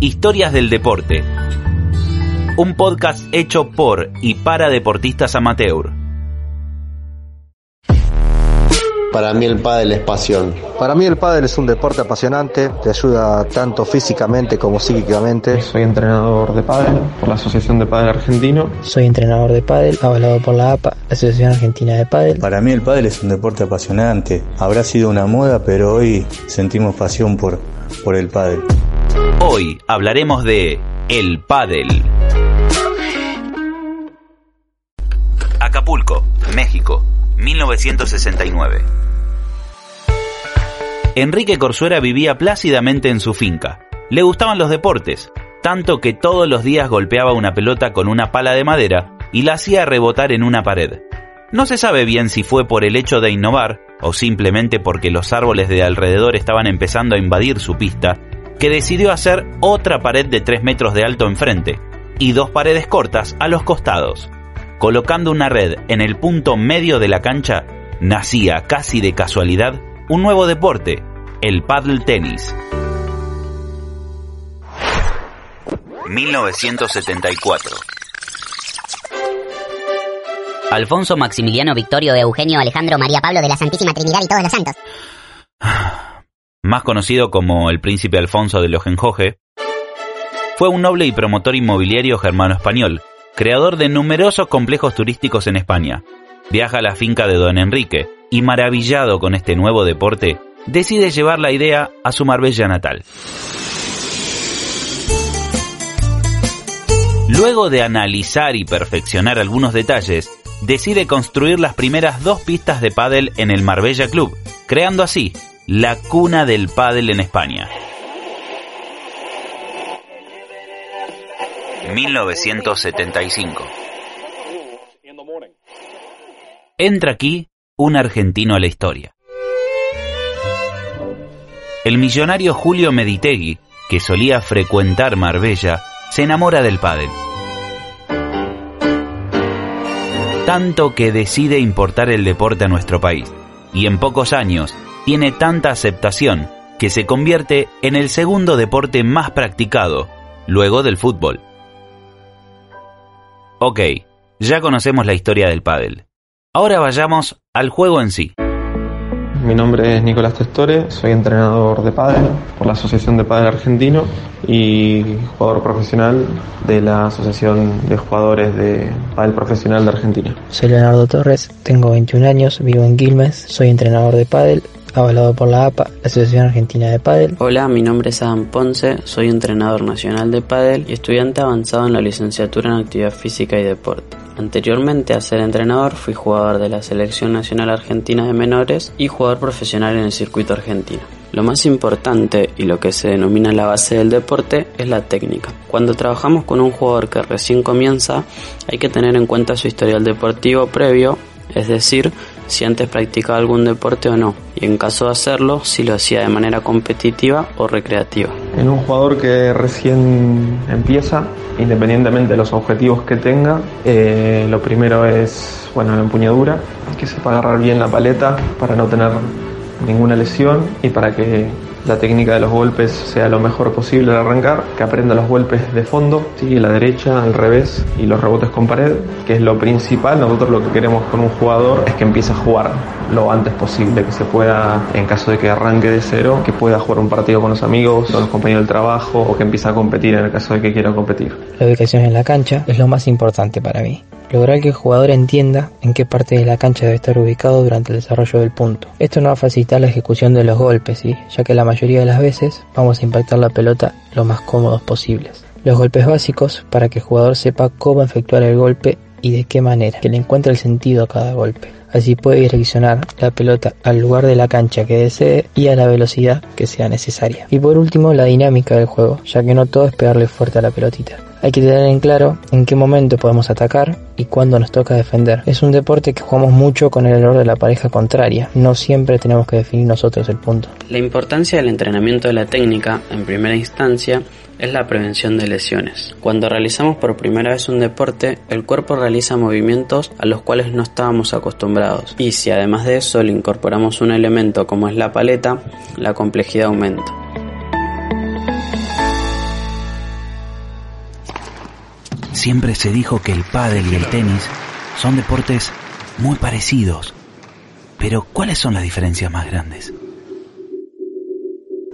Historias del Deporte. Un podcast hecho por y para deportistas amateur. Para mí el pádel es pasión. Para mí el pádel es un deporte apasionante, te ayuda tanto físicamente como psíquicamente. Soy entrenador de pádel por la Asociación de Pádel Argentino. Soy entrenador de pádel, avalado por la APA, la Asociación Argentina de Pádel. Para mí el pádel es un deporte apasionante. Habrá sido una moda, pero hoy sentimos pasión por, por el pádel. Hoy hablaremos de el pádel. Acapulco, México, 1969. Enrique Corsuera vivía plácidamente en su finca. Le gustaban los deportes, tanto que todos los días golpeaba una pelota con una pala de madera y la hacía rebotar en una pared. No se sabe bien si fue por el hecho de innovar o simplemente porque los árboles de alrededor estaban empezando a invadir su pista, que decidió hacer otra pared de 3 metros de alto enfrente y dos paredes cortas a los costados. Colocando una red en el punto medio de la cancha, nacía casi de casualidad un nuevo deporte, el paddle tenis. 1974. Alfonso Maximiliano Victorio Eugenio Alejandro María Pablo de la Santísima Trinidad y todos los santos. Más conocido como el príncipe Alfonso de Lojenjoje, fue un noble y promotor inmobiliario germano-español, creador de numerosos complejos turísticos en España. Viaja a la finca de don Enrique y maravillado con este nuevo deporte, decide llevar la idea a su Marbella natal. Luego de analizar y perfeccionar algunos detalles, decide construir las primeras dos pistas de pádel en el Marbella Club, creando así la cuna del pádel en España. 1975. Entra aquí un argentino a la historia. El millonario Julio Meditegui, que solía frecuentar Marbella, se enamora del pádel. Tanto que decide importar el deporte a nuestro país, y en pocos años tiene tanta aceptación que se convierte en el segundo deporte más practicado, luego del fútbol. Ok, ya conocemos la historia del pádel. Ahora vayamos al juego en sí. Mi nombre es Nicolás Testore, soy entrenador de pádel por la Asociación de Pádel Argentino y jugador profesional de la Asociación de Jugadores de Pádel Profesional de Argentina. Soy Leonardo Torres, tengo 21 años, vivo en Quilmes, soy entrenador de pádel, avalado por la APA, la Asociación Argentina de Pádel. Hola, mi nombre es Adam Ponce, soy entrenador nacional de pádel y estudiante avanzado en la licenciatura en actividad física y deporte. Anteriormente a ser entrenador fui jugador de la Selección Nacional Argentina de Menores y jugador profesional en el circuito argentino. Lo más importante y lo que se denomina la base del deporte es la técnica. Cuando trabajamos con un jugador que recién comienza hay que tener en cuenta su historial deportivo previo, es decir, si antes practicaba algún deporte o no, y en caso de hacerlo, si lo hacía de manera competitiva o recreativa. En un jugador que recién empieza, independientemente de los objetivos que tenga, eh, lo primero es bueno, la empuñadura, que sepa agarrar bien la paleta para no tener ninguna lesión y para que la técnica de los golpes sea lo mejor posible al arrancar, que aprenda los golpes de fondo, ¿sí? la derecha, al revés y los rebotes con pared, que es lo principal. Nosotros lo que queremos con un jugador es que empiece a jugar lo antes posible, que se pueda, en caso de que arranque de cero, que pueda jugar un partido con los amigos, con los compañeros del trabajo o que empiece a competir en el caso de que quiera competir. La ubicación en la cancha es lo más importante para mí. Lograr que el jugador entienda en qué parte de la cancha debe estar ubicado durante el desarrollo del punto. Esto no va a facilitar la ejecución de los golpes, ¿sí? ya que la mayoría de las veces vamos a impactar la pelota lo más cómodos posibles. Los golpes básicos para que el jugador sepa cómo efectuar el golpe y de qué manera, que le encuentre el sentido a cada golpe. Así puede direccionar la pelota al lugar de la cancha que desee y a la velocidad que sea necesaria. Y por último, la dinámica del juego, ya que no todo es pegarle fuerte a la pelotita. Hay que tener en claro en qué momento podemos atacar y cuándo nos toca defender. Es un deporte que jugamos mucho con el error de la pareja contraria. No siempre tenemos que definir nosotros el punto. La importancia del entrenamiento de la técnica, en primera instancia, es la prevención de lesiones. Cuando realizamos por primera vez un deporte, el cuerpo realiza movimientos a los cuales no estábamos acostumbrados. Y si además de eso le incorporamos un elemento como es la paleta, la complejidad aumenta. Siempre se dijo que el pádel y el tenis son deportes muy parecidos. Pero ¿cuáles son las diferencias más grandes?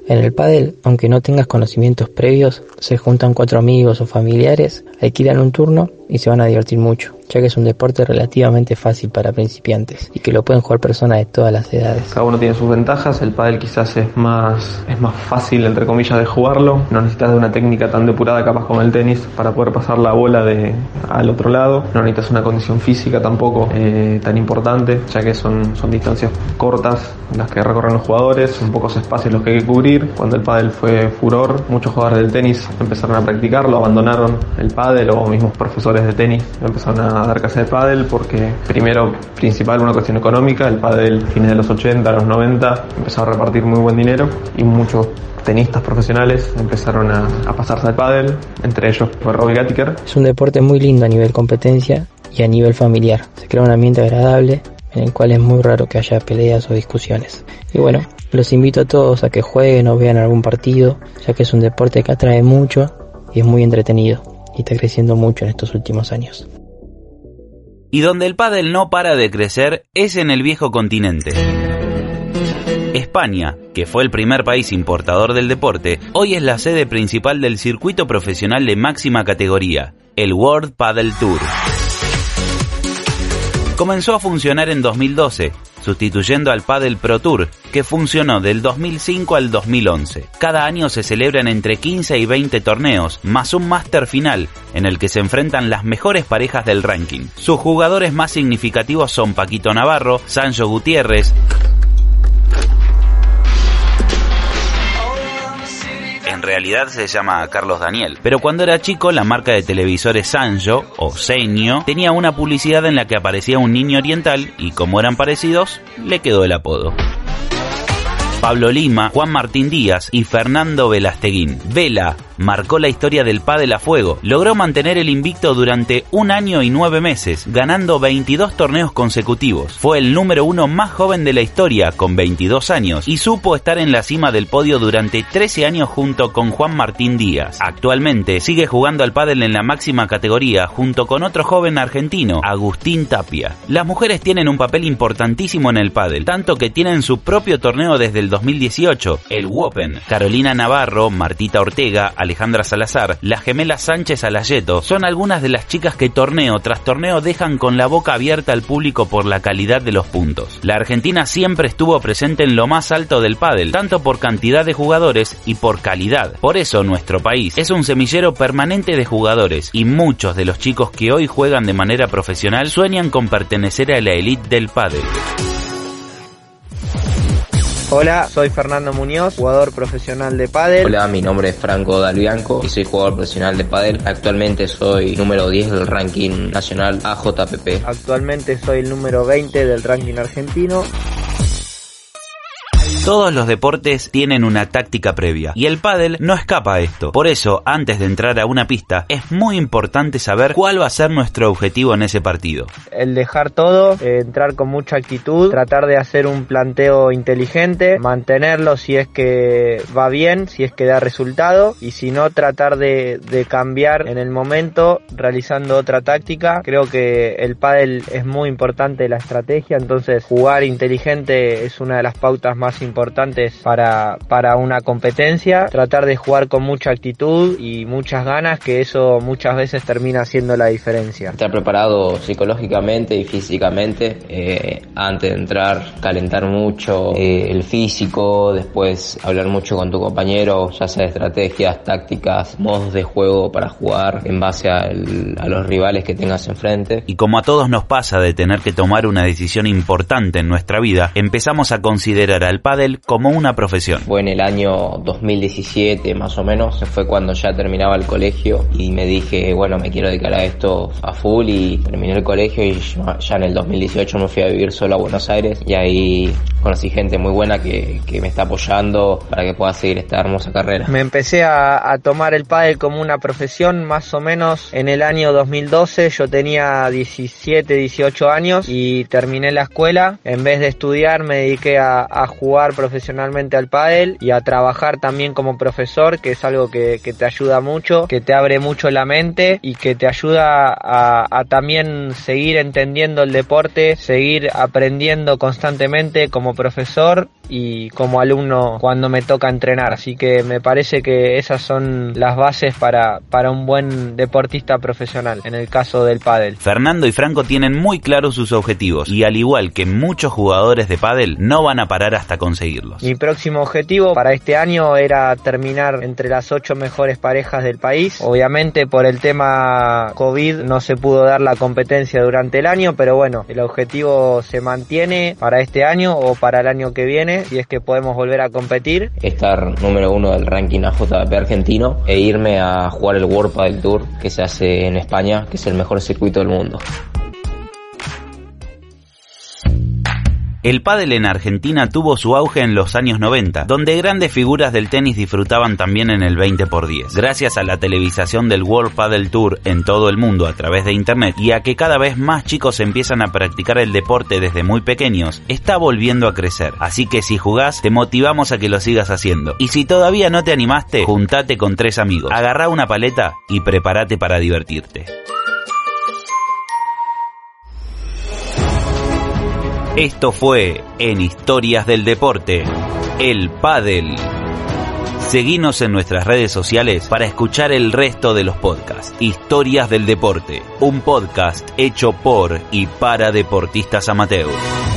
En el pádel, aunque no tengas conocimientos previos, se juntan cuatro amigos o familiares, alquilan un turno y se van a divertir mucho, ya que es un deporte relativamente fácil para principiantes y que lo pueden jugar personas de todas las edades. Cada uno tiene sus ventajas, el pádel quizás es más, es más fácil entre comillas de jugarlo, no necesitas de una técnica tan depurada capaz como el tenis para poder pasar la bola de al otro lado, no necesitas una condición física tampoco eh, tan importante, ya que son, son distancias cortas las que recorren los jugadores, son pocos espacios los que hay que cubrir. Cuando el pádel fue furor, muchos jugadores del tenis empezaron a practicarlo, abandonaron el pádel o mismos profesores de tenis empezaron a dar clases de pádel porque primero, principal, una cuestión económica, el pádel fines de los 80, los 90 empezó a repartir muy buen dinero y muchos tenistas profesionales empezaron a, pasarse al pádel, entre ellos Robbie Gattiker. Es un deporte muy lindo a nivel competencia y a nivel familiar. Se crea un ambiente agradable en el cual es muy raro que haya peleas o discusiones. Y bueno, los invito a todos a que jueguen o vean algún partido, ya que es un deporte que atrae mucho y es muy entretenido y está creciendo mucho en estos últimos años. Y donde el pádel no para de crecer es en el viejo continente. España, que fue el primer país importador del deporte, hoy es la sede principal del circuito profesional de máxima categoría, el World Padel Tour. Comenzó a funcionar en 2012, sustituyendo al Padel Pro Tour, que funcionó del 2005 al 2011. Cada año se celebran entre 15 y 20 torneos, más un máster final, en el que se enfrentan las mejores parejas del ranking. Sus jugadores más significativos son Paquito Navarro, Sancho Gutiérrez, realidad se llama Carlos Daniel. Pero cuando era chico, la marca de televisores Sanjo o Seño tenía una publicidad en la que aparecía un niño oriental y como eran parecidos, le quedó el apodo. Pablo Lima, Juan Martín Díaz y Fernando Velasteguín. Vela marcó la historia del pádel a fuego. Logró mantener el invicto durante un año y nueve meses, ganando 22 torneos consecutivos. Fue el número uno más joven de la historia, con 22 años, y supo estar en la cima del podio durante 13 años junto con Juan Martín Díaz. Actualmente sigue jugando al pádel en la máxima categoría junto con otro joven argentino, Agustín Tapia. Las mujeres tienen un papel importantísimo en el pádel, tanto que tienen su propio torneo desde el 2018, el Wopen. Carolina Navarro, Martita Ortega, Alejandra Salazar, las gemelas Sánchez Alayeto, son algunas de las chicas que torneo tras torneo dejan con la boca abierta al público por la calidad de los puntos. La Argentina siempre estuvo presente en lo más alto del pádel, tanto por cantidad de jugadores y por calidad. Por eso nuestro país es un semillero permanente de jugadores y muchos de los chicos que hoy juegan de manera profesional sueñan con pertenecer a la elite del pádel. Hola, soy Fernando Muñoz, jugador profesional de pádel. Hola, mi nombre es Franco Dalbianco y soy jugador profesional de pádel. Actualmente soy número 10 del ranking nacional AJPP. Actualmente soy el número 20 del ranking argentino. Todos los deportes tienen una táctica previa y el pádel no escapa a esto. Por eso, antes de entrar a una pista, es muy importante saber cuál va a ser nuestro objetivo en ese partido. El dejar todo, eh, entrar con mucha actitud, tratar de hacer un planteo inteligente, mantenerlo si es que va bien, si es que da resultado y si no tratar de, de cambiar en el momento realizando otra táctica. Creo que el pádel es muy importante la estrategia, entonces jugar inteligente es una de las pautas más importantes importantes para, para una competencia, tratar de jugar con mucha actitud y muchas ganas, que eso muchas veces termina haciendo la diferencia. Estar preparado psicológicamente y físicamente eh, antes de entrar, calentar mucho eh, el físico, después hablar mucho con tu compañero, ya sea de estrategias, tácticas, modos de juego para jugar en base a, a los rivales que tengas enfrente. Y como a todos nos pasa de tener que tomar una decisión importante en nuestra vida, empezamos a considerar al pádel como una profesión. Fue en el año 2017 más o menos, fue cuando ya terminaba el colegio y me dije, bueno, me quiero dedicar a esto a full y terminé el colegio y ya en el 2018 me fui a vivir solo a Buenos Aires y ahí conocí gente muy buena que, que me está apoyando para que pueda seguir esta hermosa carrera. Me empecé a, a tomar el pádel como una profesión más o menos en el año 2012, yo tenía 17, 18 años y terminé la escuela. En vez de estudiar me dediqué a, a jugar profesionalmente al pádel y a trabajar también como profesor, que es algo que, te ayuda mucho, que te abre mucho la mente y que te ayuda a, a también seguir entendiendo el deporte, seguir aprendiendo constantemente como profesor y como alumno cuando me toca entrenar. Así que me parece que esas son las bases para, para un buen deportista profesional, en el caso del pádel. Fernando y Franco tienen muy claros sus objetivos y al igual que muchos jugadores de pádel no van a parar hasta conseguirlos. Mi próximo objetivo para este año era terminar entre las ocho mejores parejas del país. Obviamente por el tema COVID no se pudo dar la competencia durante el año, pero bueno, el objetivo se mantiene para este año o para el año que viene, si es que podemos volver a competir. Estar número uno del ranking AJP argentino e irme a jugar el World Padel Tour que se hace en España, que es el mejor circuito del mundo. El pádel en Argentina tuvo su auge en los años 90, donde grandes figuras del tenis disfrutaban también en el 20x10. Gracias a la televisación del World Padel Tour en todo el mundo a través de internet y a que cada vez más chicos empiezan a practicar el deporte desde muy pequeños, está volviendo a crecer. Así que si jugás, te motivamos a que lo sigas haciendo. Y si todavía no te animaste, juntate con tres amigos, agarrá una paleta y prepárate para divertirte. Esto fue en Historias del Deporte, el Padel. Seguinos en nuestras redes sociales para escuchar el resto de los podcasts. Historias del Deporte, un podcast hecho por y para deportistas amateurs.